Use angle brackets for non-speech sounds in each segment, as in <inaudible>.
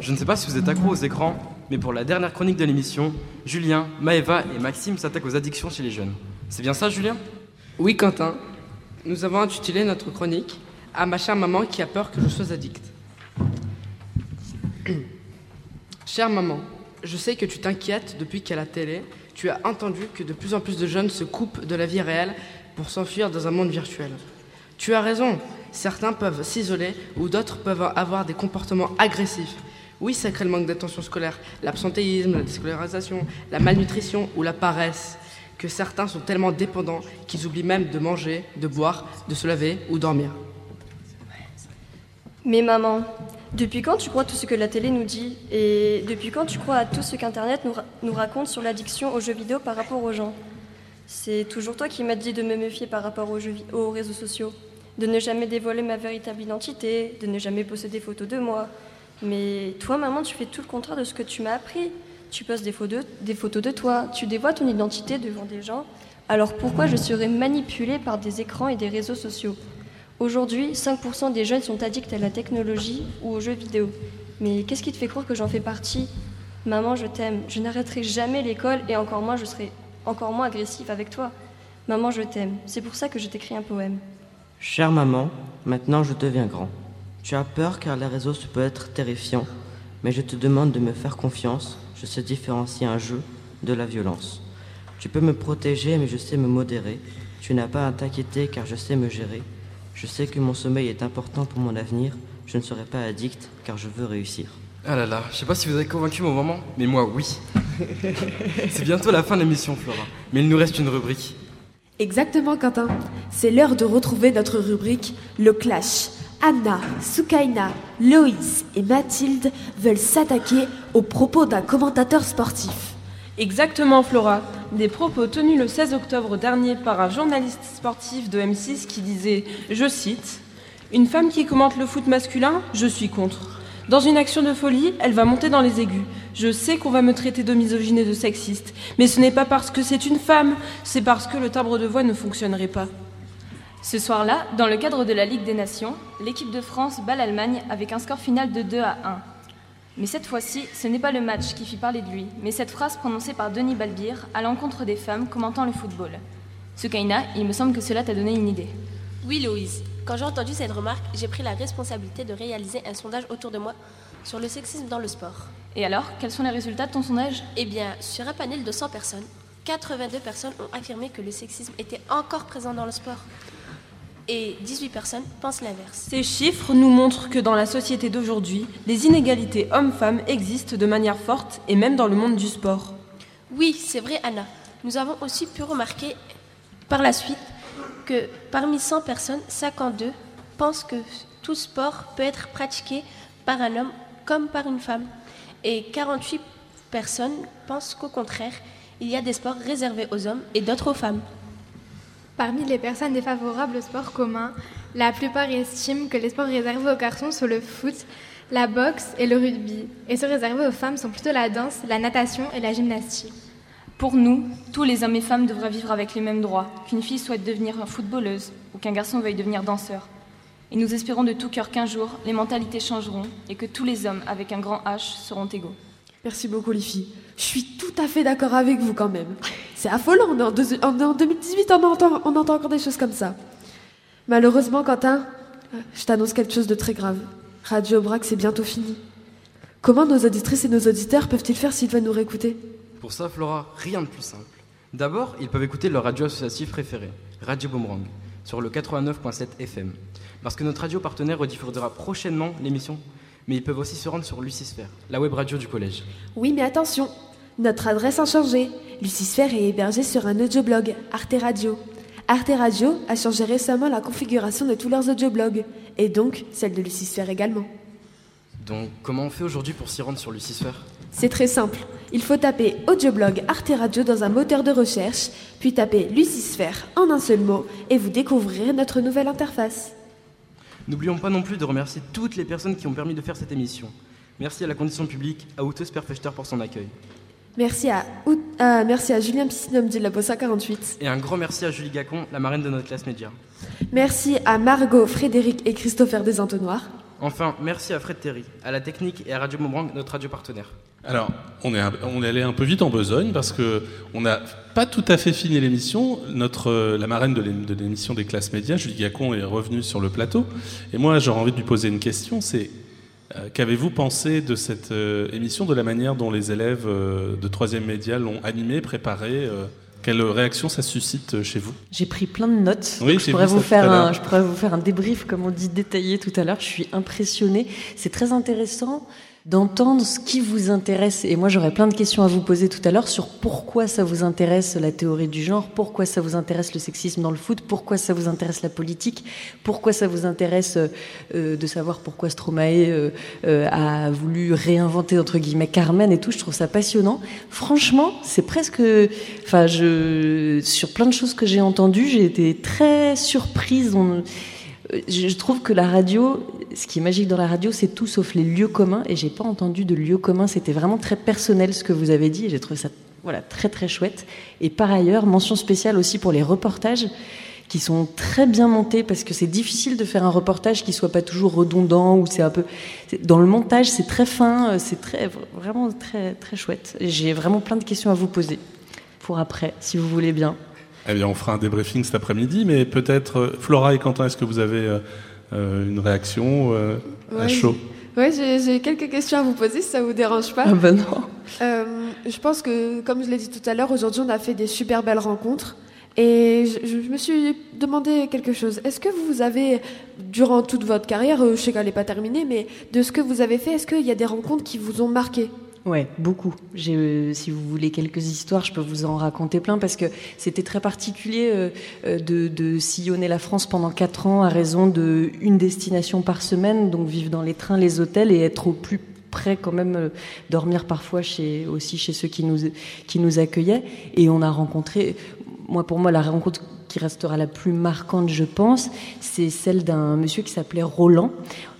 Je ne sais pas si vous êtes accro aux écrans, mais pour la dernière chronique de l'émission, Julien, Maëva et Maxime s'attaquent aux addictions chez les jeunes. C'est bien ça, Julien? Oui, Quentin. Nous avons intitulé notre chronique à ma chère maman qui a peur que je sois addict. <clears throat> chère maman, je sais que tu t'inquiètes depuis qu'à la télé, tu as entendu que de plus en plus de jeunes se coupent de la vie réelle pour s'enfuir dans un monde virtuel. Tu as raison, certains peuvent s'isoler ou d'autres peuvent avoir des comportements agressifs. Oui, ça crée le manque d'attention scolaire, l'absentéisme, la déscolarisation, la malnutrition ou la paresse, que certains sont tellement dépendants qu'ils oublient même de manger, de boire, de se laver ou dormir. Mais maman, depuis quand tu crois tout ce que la télé nous dit Et depuis quand tu crois à tout ce qu'Internet nous, raconte sur l'addiction aux jeux vidéo par rapport aux gens? C'est toujours toi qui m'as dit de me méfier par rapport aux, jeux, aux réseaux sociaux, de ne jamais dévoiler ma véritable identité, de ne jamais poster des photos de moi. Mais toi, maman, tu fais tout le contraire de ce que tu m'as appris. Tu postes des photos, de toi, tu dévoies ton identité devant des gens. Alors pourquoi je serais manipulée par des écrans et des réseaux sociaux? Aujourd'hui, 5% des jeunes sont addicts à la technologie ou aux jeux vidéo. Mais qu'est-ce qui te fait croire que j'en fais partie? Maman, je t'aime. Je n'arrêterai jamais l'école et encore moins je serai encore moins agressif avec toi. Maman, je t'aime. C'est pour ça que je t'écris un poème. Chère maman, maintenant je deviens grand. Tu as peur car les réseaux se peuvent être terrifiants, mais je te demande de me faire confiance. Je sais différencier un jeu de la violence. Tu peux me protéger, mais je sais me modérer. Tu n'as pas à t'inquiéter car je sais me gérer. Je sais que mon sommeil est important pour mon avenir. Je ne serai pas addict car je veux réussir. Ah là là, je sais pas si vous avez convaincu mon maman, mais moi oui. <laughs> C'est bientôt la fin de l'émission, Flora, mais il nous reste une rubrique. Exactement, Quentin. C'est l'heure de retrouver notre rubrique Le Clash. Anna, Soukaina, Loïs et Mathilde veulent s'attaquer aux propos d'un commentateur sportif. Exactement, Flora. Des propos tenus le 16 octobre dernier par un journaliste sportif de M6 qui disait, je cite, Une femme qui commente le foot masculin, je suis contre. Dans une action de folie, elle va monter dans les aigus. Je sais qu'on va me traiter de misogyne et de sexiste, mais ce n'est pas parce que c'est une femme, c'est parce que le timbre de voix ne fonctionnerait pas. Ce soir-là, dans le cadre de la Ligue des Nations, l'équipe de France bat l'Allemagne avec un score final de 2 à 1. Mais cette fois-ci, ce n'est pas le match qui fit parler de lui, mais cette phrase prononcée par Denis Balbir à l'encontre des femmes commentant le football. Sukaina, il me semble que cela t'a donné une idée. Oui, Louise. Quand j'ai entendu cette remarque, j'ai pris la responsabilité de réaliser un sondage autour de moi sur le sexisme dans le sport. Et alors, quels sont les résultats de ton sondage? Eh bien, sur un panel de 100 personnes, 82 personnes ont affirmé que le sexisme était encore présent dans le sport et 18 personnes pensent l'inverse. Ces chiffres nous montrent que dans la société d'aujourd'hui, les inégalités hommes-femmes existent de manière forte et même dans le monde du sport. Oui, c'est vrai Anna. Nous avons aussi pu remarquer par la suite que parmi 100 personnes, 52 pensent que tout sport peut être pratiqué par un homme comme par une femme. Et 48 personnes pensent qu'au contraire, il y a des sports réservés aux hommes et d'autres aux femmes. Parmi les personnes défavorables au sport commun, la plupart estiment que les sports réservés aux garçons sont le foot, la boxe et le rugby, et ceux réservés aux femmes sont plutôt la danse, la natation et la gymnastique. Pour nous, tous les hommes et femmes devraient vivre avec les mêmes droits, qu'une fille souhaite devenir footballeuse ou qu'un garçon veuille devenir danseur. Et nous espérons de tout cœur qu'un jour, les mentalités changeront et que tous les hommes avec un grand H seront égaux. Merci beaucoup les filles. Je suis tout à fait d'accord avec vous quand même. C'est affolant, on est en, deux- on est en 2018, on entend, encore des choses comme ça. Malheureusement, Quentin, je t'annonce quelque chose de très grave. Radio Braque, c'est bientôt fini. Comment nos auditrices et nos auditeurs peuvent-ils faire s'ils veulent nous réécouter? Pour ça, Flora, rien de plus simple. D'abord, ils peuvent écouter leur radio associative préférée, Radio Boomerang, sur le 89.7 FM. Parce que notre radio partenaire rediffusera prochainement l'émission, mais ils peuvent aussi se rendre sur Lucisphère, la web radio du collège. Oui, mais attention, notre adresse a changé. Lucisphère est hébergée sur un audioblog, Arte Radio. Arte Radio a changé récemment la configuration de tous leurs audioblogs, et donc celle de Lucisphère également. Donc, comment on fait aujourd'hui pour s'y rendre sur Lucisphère? C'est très simple. Il faut taper audioblog Arte Radio dans un moteur de recherche, puis taper Lucisphère en un seul mot, et vous découvrirez notre nouvelle interface. N'oublions pas non plus de remercier toutes les personnes qui ont permis de faire cette émission. Merci à la condition publique, à Outeuse Perfechter pour son accueil. Merci à, Out- euh, merci à Julien Piscinom du Labo 48. Et un grand merci à Julie Gacon, la marraine de notre classe média. Merci à Margot, Frédéric et Christopher Desentonnoirs. Enfin, merci à Fred Terry, à la technique et à Radio Boomerang, notre radio partenaire. Alors, on est, on est allé un peu vite en besogne parce que on n'a pas tout à fait fini l'émission. Notre, euh, la marraine de l'ém- de l'émission des classes médias, Julie Gacon, est revenue sur le plateau. Et moi, j'aurais envie de lui poser une question. C'est euh, qu'avez-vous pensé de cette euh, émission, de la manière dont les élèves euh, de troisième média l'ont animée, préparée Quelle réaction ça suscite chez vous? J'ai pris plein de notes. Oui, je, pourrais vous faire un, je pourrais vous faire un débrief, comme on dit, détaillé tout à l'heure. Je suis impressionnée. C'est très intéressant d'entendre ce qui vous intéresse. Et moi, j'aurais plein de questions à vous poser tout à l'heure sur pourquoi ça vous intéresse la théorie du genre, pourquoi ça vous intéresse le sexisme dans le foot, pourquoi ça vous intéresse la politique, pourquoi ça vous intéresse euh, de savoir pourquoi Stromae euh, euh, a voulu réinventer entre guillemets Carmen et tout. Je trouve ça passionnant. Franchement, c'est presque, enfin, je sur plein de choses que j'ai entendues, j'ai été très surprise. On- je trouve que la radio, ce qui est magique dans la radio, c'est tout sauf les lieux communs. Et j'ai pas entendu de lieux communs. C'était vraiment très personnel ce que vous avez dit. J'ai trouvé ça, voilà, très très chouette. Et par ailleurs, mention spéciale aussi pour les reportages qui sont très bien montés parce que c'est difficile de faire un reportage qui soit pas toujours redondant ou c'est un peu dans le montage c'est très fin c'est très vraiment très très chouette Et j'ai vraiment plein de questions à vous poser pour après si vous voulez bien Eh bien, on fera un débriefing cet après-midi, mais peut-être, euh, Flora et Quentin, est-ce que vous avez euh, euh, une réaction euh, à chaud Ouais, j'ai quelques questions à vous poser si ça vous dérange pas. ah ben non Euh, je pense que, comme je l'ai dit tout à l'heure, aujourd'hui on a fait des super belles rencontres. Et je, je me suis demandé quelque chose. Est-ce que vous avez, durant toute votre carrière, je sais qu'elle n'est pas terminée, mais de ce que vous avez fait, est-ce qu'il y a des rencontres qui vous ont marqué? Ouais, beaucoup. Euh, si vous voulez quelques histoires, je peux vous en raconter plein parce que c'était très particulier euh, euh, de, de sillonner la France pendant quatre ans à raison de une destination par semaine, donc vivre dans les trains, les hôtels et être au plus près quand même, dormir parfois chez aussi chez ceux qui nous qui nous accueillaient. Et on a rencontré, moi pour moi la rencontre qui restera la plus marquante, je pense, c'est celle d'un monsieur qui s'appelait Roland.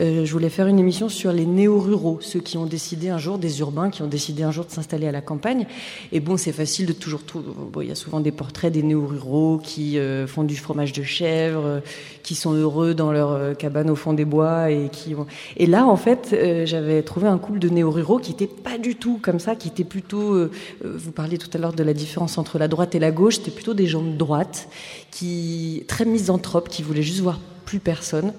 Euh, je voulais faire une émission sur les néo-ruraux, ceux qui ont décidé un jour, des urbains qui ont décidé un jour de s'installer à la campagne. Et bon, c'est facile de toujours trouver. Il y a souvent des portraits des néo-ruraux qui euh, font du fromage de chèvre, euh, qui sont heureux dans leur cabane au fond des bois et qui. ont- Et là, en fait, j'avais trouvé un couple de néo-ruraux qui était pas du tout comme ça, qui était plutôt. vous parliez tout à l'heure de la différence entre la droite et la gauche. C'était plutôt des gens de droite qui très misanthropes, qui voulaient juste voir plus personne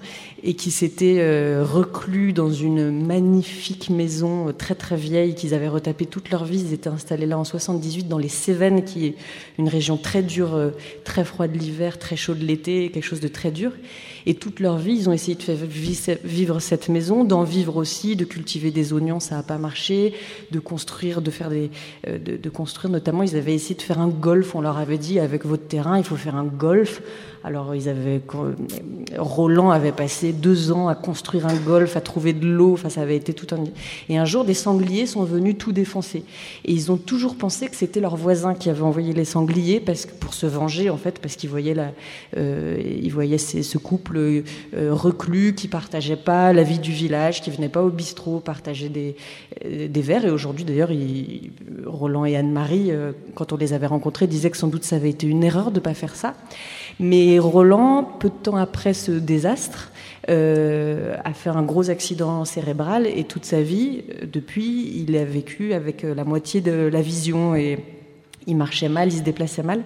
et qui s'étaient euh, reclus dans une magnifique maison euh, très très vieille qu'ils avaient retapé toute leur vie. Ils étaient installés là en 78 dans les Cévennes, qui est une région très dure, euh, très froide l'hiver, très chaude l'été, quelque chose de très dur. Et toute leur vie, ils ont essayé de faire vi- vivre cette maison, d'en vivre aussi, de cultiver des oignons, ça n'a pas marché, de construire, de faire des, euh, de, de construire notamment. Ils avaient essayé de faire un golf. On leur avait dit avec votre terrain, il faut faire un golf. Alors ils avaient Roland avait passé deux ans à construire un golf, à trouver de l'eau. Enfin, ça avait été tout un. Et un jour, des sangliers sont venus tout défoncer. Et ils ont toujours pensé que c'était leurs voisins qui avaient envoyé les sangliers parce que pour se venger en fait, parce qu'ils voyaient la, euh, ils voyaient ces- ce couple euh, reclus qui partageait pas la vie du village, qui venait pas au bistrot partager des euh, des verres. Et aujourd'hui, d'ailleurs, Roland et Anne-Marie, quand on les avait rencontrés, disaient que sans doute ça avait été une erreur de pas faire ça. Mais Roland, peu de temps après ce désastre, a fait un gros accident cérébral et toute sa vie, euh, depuis, il a vécu avec euh, la moitié de la vision et il marchait mal, il se déplaçait mal.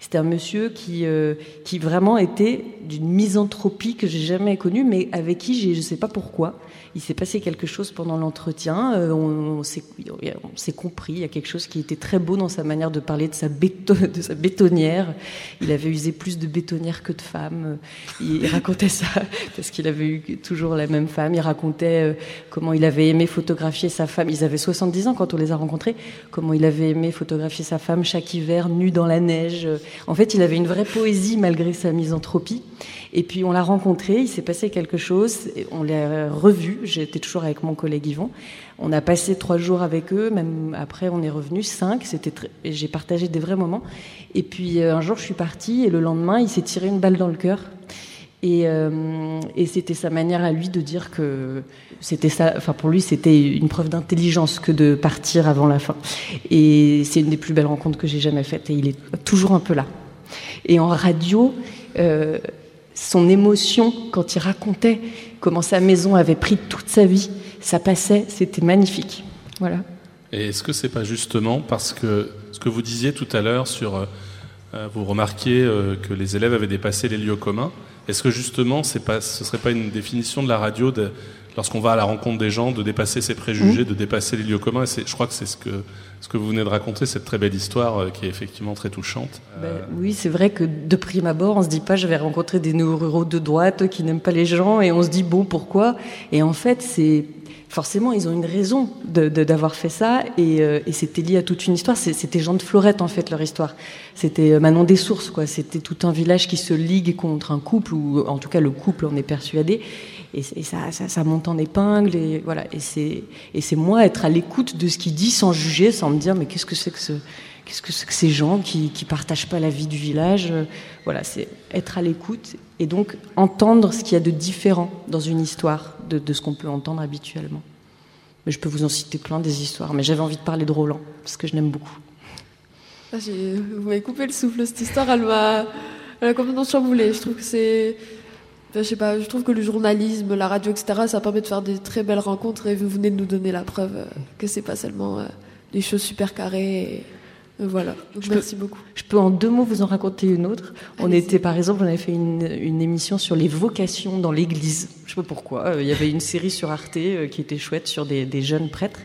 C'était un monsieur qui, euh, qui vraiment était d'une misanthropie que j'ai jamais connue, mais avec qui je sais pas pourquoi, il s'est passé quelque chose pendant l'entretien. euh, on, on s'est, compris. Il y a quelque chose qui était très beau dans sa manière de parler de sa, béton, <laughs> de sa bétonnière. Il avait usé plus de bétonnière que de femmes. Il, racontait ça <laughs> parce qu'il avait eu toujours la même femme. Il racontait euh, comment il avait aimé photographier sa femme. Ils avaient 70 ans quand on les a rencontrés. Comment il avait aimé photographier sa femme chaque hiver, nue dans la neige. En fait, il avait une vraie poésie malgré sa misanthropie. Et puis on l'a rencontré, il s'est passé quelque chose, et on l'a revu, j'étais toujours avec mon collègue Yvon. On a passé trois jours avec eux, même après on est revenu cinq, c'était j'ai partagé des vrais moments. Et puis euh, un jour je suis partie et le lendemain il s'est tiré une balle dans le cœur. Et, euh, et c'était sa manière à lui de dire que c'était ça, enfin pour lui c'était une preuve d'intelligence que de partir avant la fin. Et c'est une des plus belles rencontres que j'ai jamais faites et il est toujours un peu là. Et en radio, euh, son émotion quand il racontait comment sa maison avait pris toute sa vie. Ça passait, c'était magnifique. Voilà. Et est-ce que c'est pas justement parce que ce que vous disiez tout à l'heure sur, euh, vous remarquiez euh, que les élèves avaient dépassé les lieux communs. Est-ce que justement, pas, ce serait pas une définition de la radio de, lorsqu'on va à la rencontre des gens, de dépasser ses préjugés, de dépasser les lieux communs. Et je crois que c'est ce que, ce que vous venez de raconter, cette très belle histoire euh, qui est effectivement très touchante. Ben, oui, c'est vrai que de prime abord, on se dit pas, je vais rencontrer des néo-ruraux de droite qui n'aiment pas les gens, et on se dit bon, pourquoi? Et en fait, c'est forcément, ils ont une raison d'avoir fait ça, et, euh, et c'était lié à toute une histoire. C'était Jean de Florette en fait leur histoire. C'était euh, Manon des Sources, quoi. C'était tout un village qui se ligue contre un couple, ou en tout cas le couple, on est persuadé. Et, ça, ça, monte en épingle, et voilà. Et c'est et c'est moi être à l'écoute de ce qu'il dit sans juger, sans me dire mais qu'est-ce que c'est que ce Qu'est-ce que ces gens qui qui partagent pas la vie du village Euh, Voilà, c'est être à l'écoute et donc entendre ce qu'il y a de différent dans une histoire de, de ce qu'on peut entendre habituellement. Mais je peux vous en citer plein des histoires, mais j'avais envie de parler de Roland parce que je l'aime beaucoup. Ah, vous m'avez coupé le souffle. Cette histoire, elle m'a, elle a complètement chamboulé. Je trouve que c'est, je sais pas, je trouve que le journalisme, la radio, etc., ça permet de faire des très belles rencontres et vous venez de nous donner la preuve euh, que c'est pas seulement euh, des choses super carrées. Voilà. Donc, Je peux- merci beaucoup. Je peux en deux mots vous en raconter une autre. On était, par exemple, on avait fait une, une émission sur les vocations dans l'Église. Je sais pas pourquoi. Euh, Il y avait une série sur Arte euh, qui était chouette sur des, des jeunes prêtres.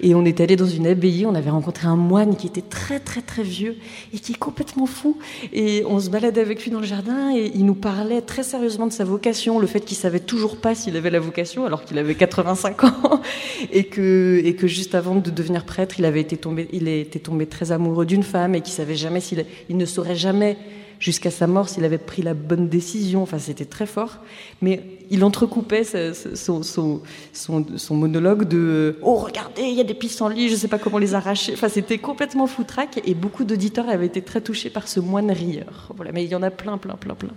Et on est allé dans une abbaye. On avait rencontré un moine qui était très très très vieux et qui est complètement fou. Et on se baladait avec lui dans le jardin et il nous parlait très sérieusement de sa vocation, le fait qu'il savait toujours pas s'il avait la vocation alors qu'il avait 85 ans et que et que juste avant de devenir prêtre, il avait été tombé, il était tombé très amoureux d'une femme et qu'il savait jamais il ne saurait jamais jusqu'à sa mort s'il avait pris la bonne décision. Enfin, c'était très fort. Mais il entrecoupait son, monologue de Oh, regardez, il y a des pissenlits, je sais pas comment les arracher. Enfin, c'était complètement foutraque et beaucoup d'auditeurs avaient été très touchés par ce moine rieur. Voilà, mais il y en a plein, plein, plein, plein.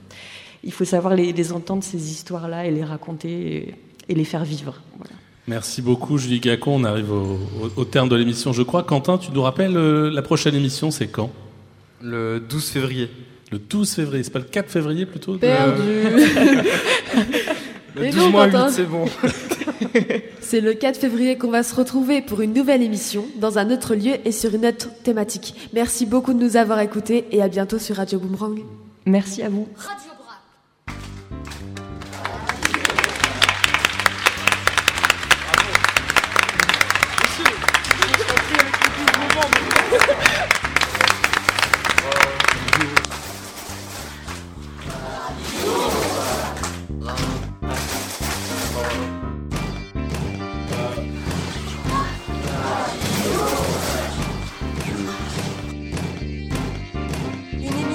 Il faut savoir les, entendre, ces histoires-là, et les raconter et, les faire vivre. Merci beaucoup, Julie Gacon. On arrive au, au- au terme de l'émission, je crois. Quentin, tu nous rappelles euh, la prochaine émission, c'est quand? Le 12 février. Le 12 février, c'est pas le 4 février plutôt? Perdu. <laughs> Le Mais 12 non, moins Quentin. 8, c'est bon. <laughs> C'est le 4 février qu'on va se retrouver pour une nouvelle émission dans un autre lieu et sur une autre thématique. Merci beaucoup de nous avoir écoutés et à bientôt sur Radio Boomerang. Merci à vous. Radio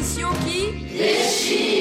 anúncio que. Destino!